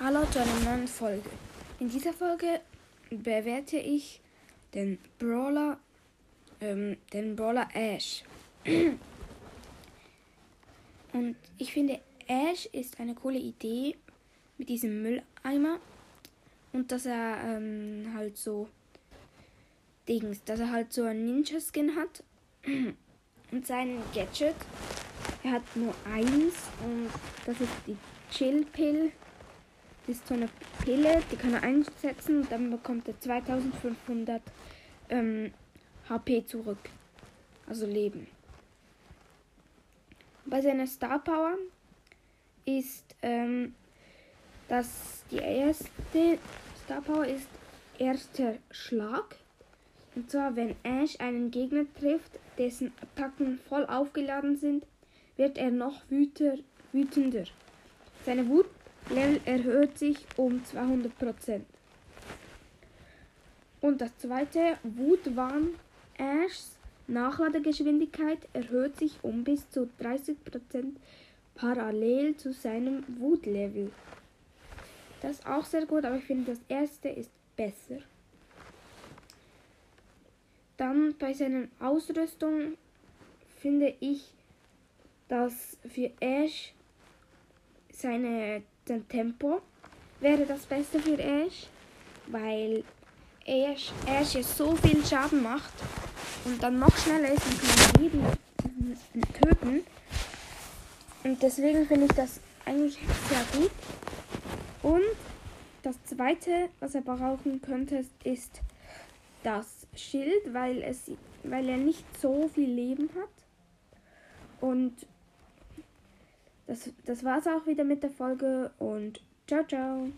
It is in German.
Hallo zu einer neuen Folge. In dieser Folge bewerte ich den Brawler, ähm, den Brawler Ash. Und ich finde, Ash ist eine coole Idee mit diesem Mülleimer und dass er ähm, halt so Dings, dass er halt so einen Ninja-Skin hat und sein Gadget. Er hat nur eins und das ist die Chill-Pill. Das ist so eine Pille, die kann er einsetzen und dann bekommt er 2500 ähm, HP zurück. Also Leben. Bei seiner Star Power ist ähm, dass die erste Star Power ist erster Schlag. Und zwar, wenn Ash einen Gegner trifft, dessen Attacken voll aufgeladen sind, wird er noch wüter, wütender. Seine Wutlevel erhöht sich um 200%. Und das zweite, Wutwarn Ashs Nachladegeschwindigkeit erhöht sich um bis zu 30% parallel zu seinem Wutlevel. Das ist auch sehr gut, aber ich finde das erste ist besser. Dann bei seiner Ausrüstung finde ich, dass für Ash seine, sein Tempo wäre das Beste für Ash, weil Ash, Ash ja so viel Schaden macht und dann noch schneller ist und kann jeden töten. Und deswegen finde ich das eigentlich sehr gut. Und das zweite, was er brauchen könnte, ist das Schild, weil, es, weil er nicht so viel Leben hat. Und das, das war's auch wieder mit der Folge und ciao, ciao.